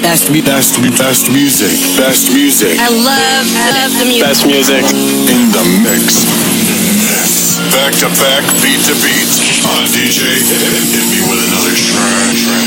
best, best, best music, best music. I love, I love the music. Best music in the mix. Back to back, beat to beat. On DJ, hit me with another track.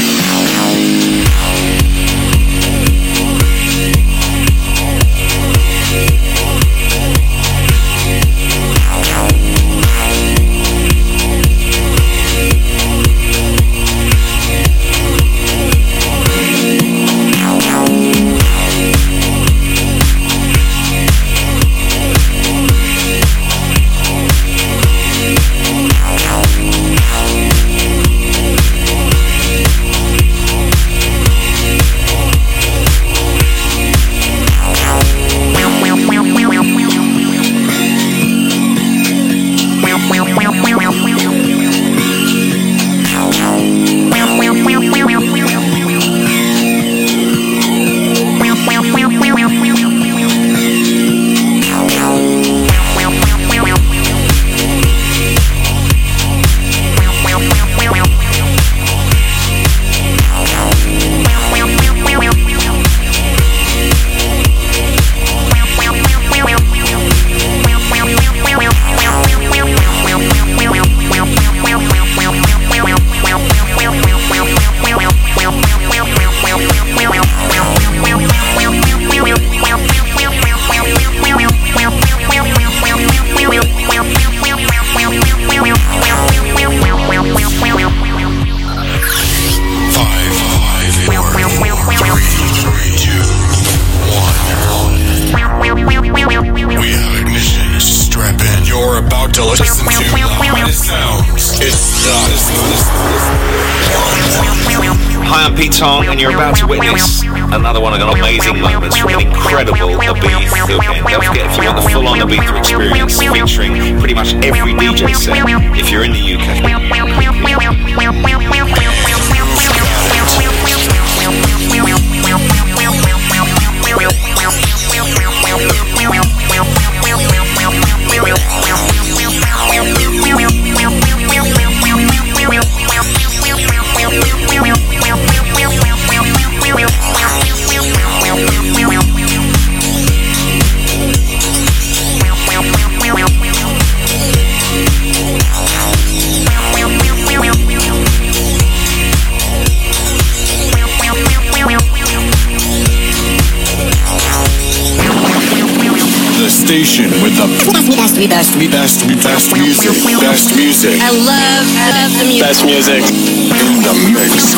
best music. In the mix.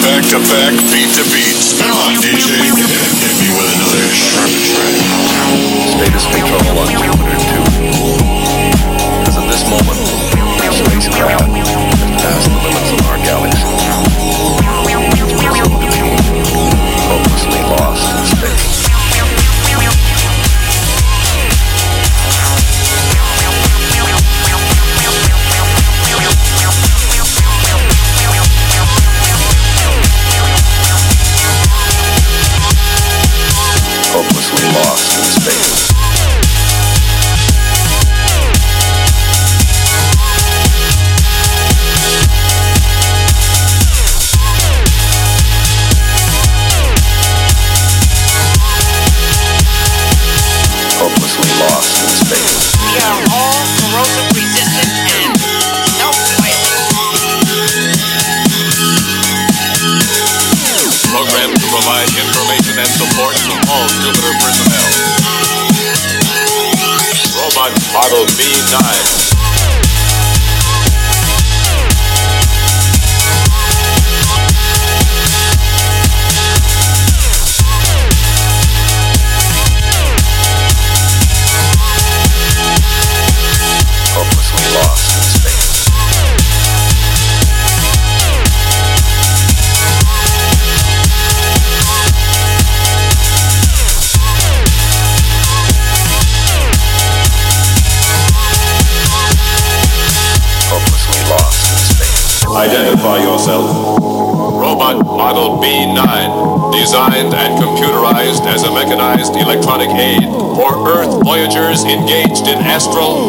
Back to back, beat to beat. Come on, DJ. Hit me with another sharp track. Status control on 202. Because at this moment, spacecraft.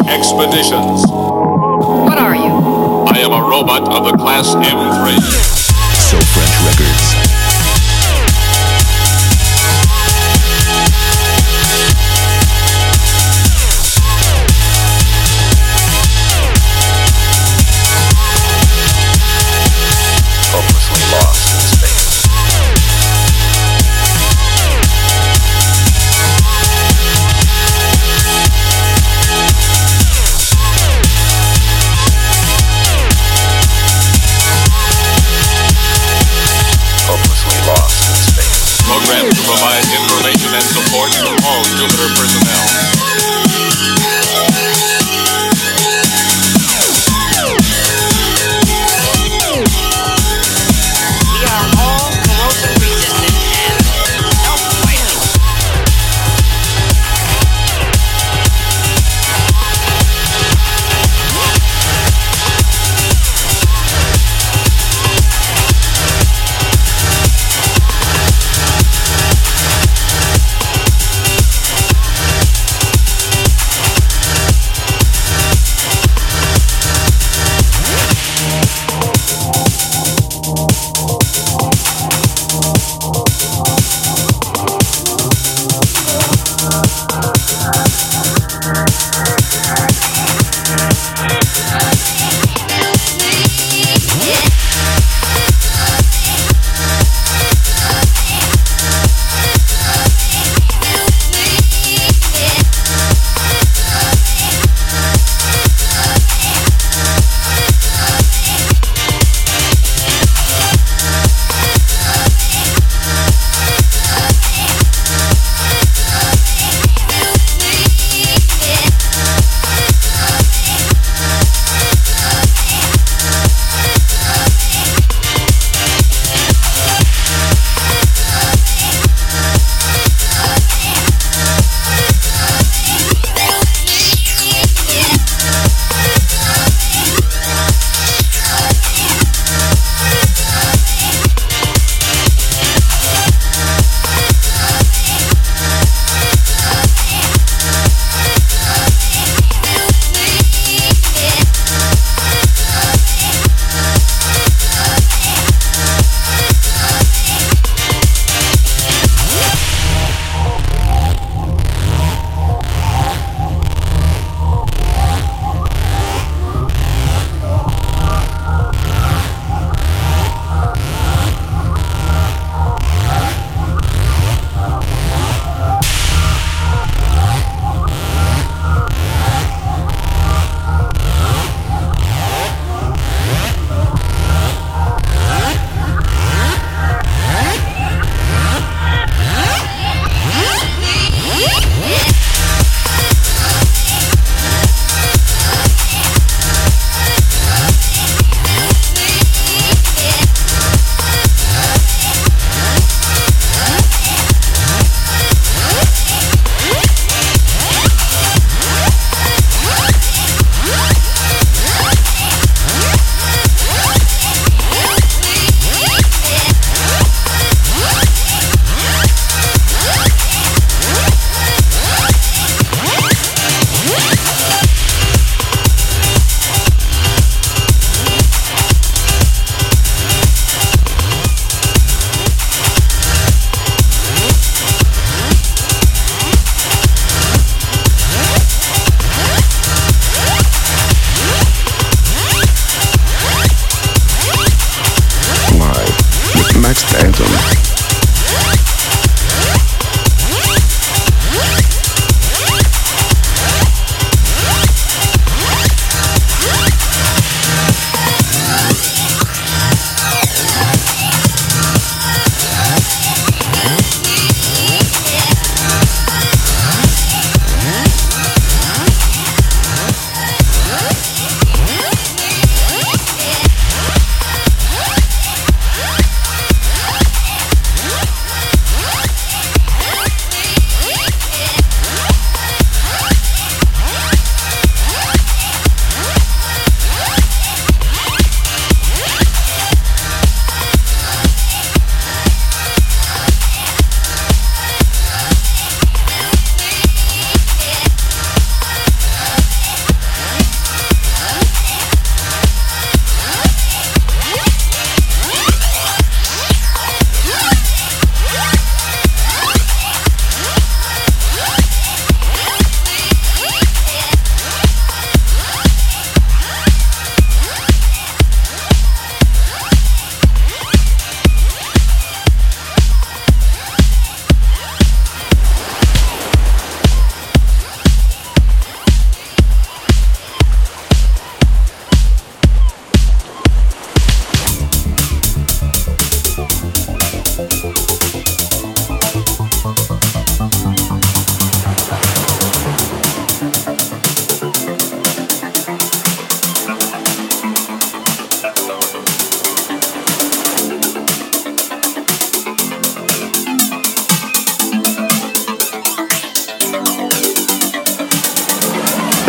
Expeditions. What are you? I am a robot of the class M3. So French Records.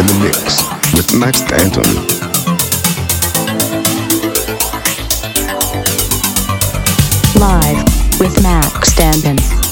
In the mix with Mac Stanton. Live with Mac Stanton.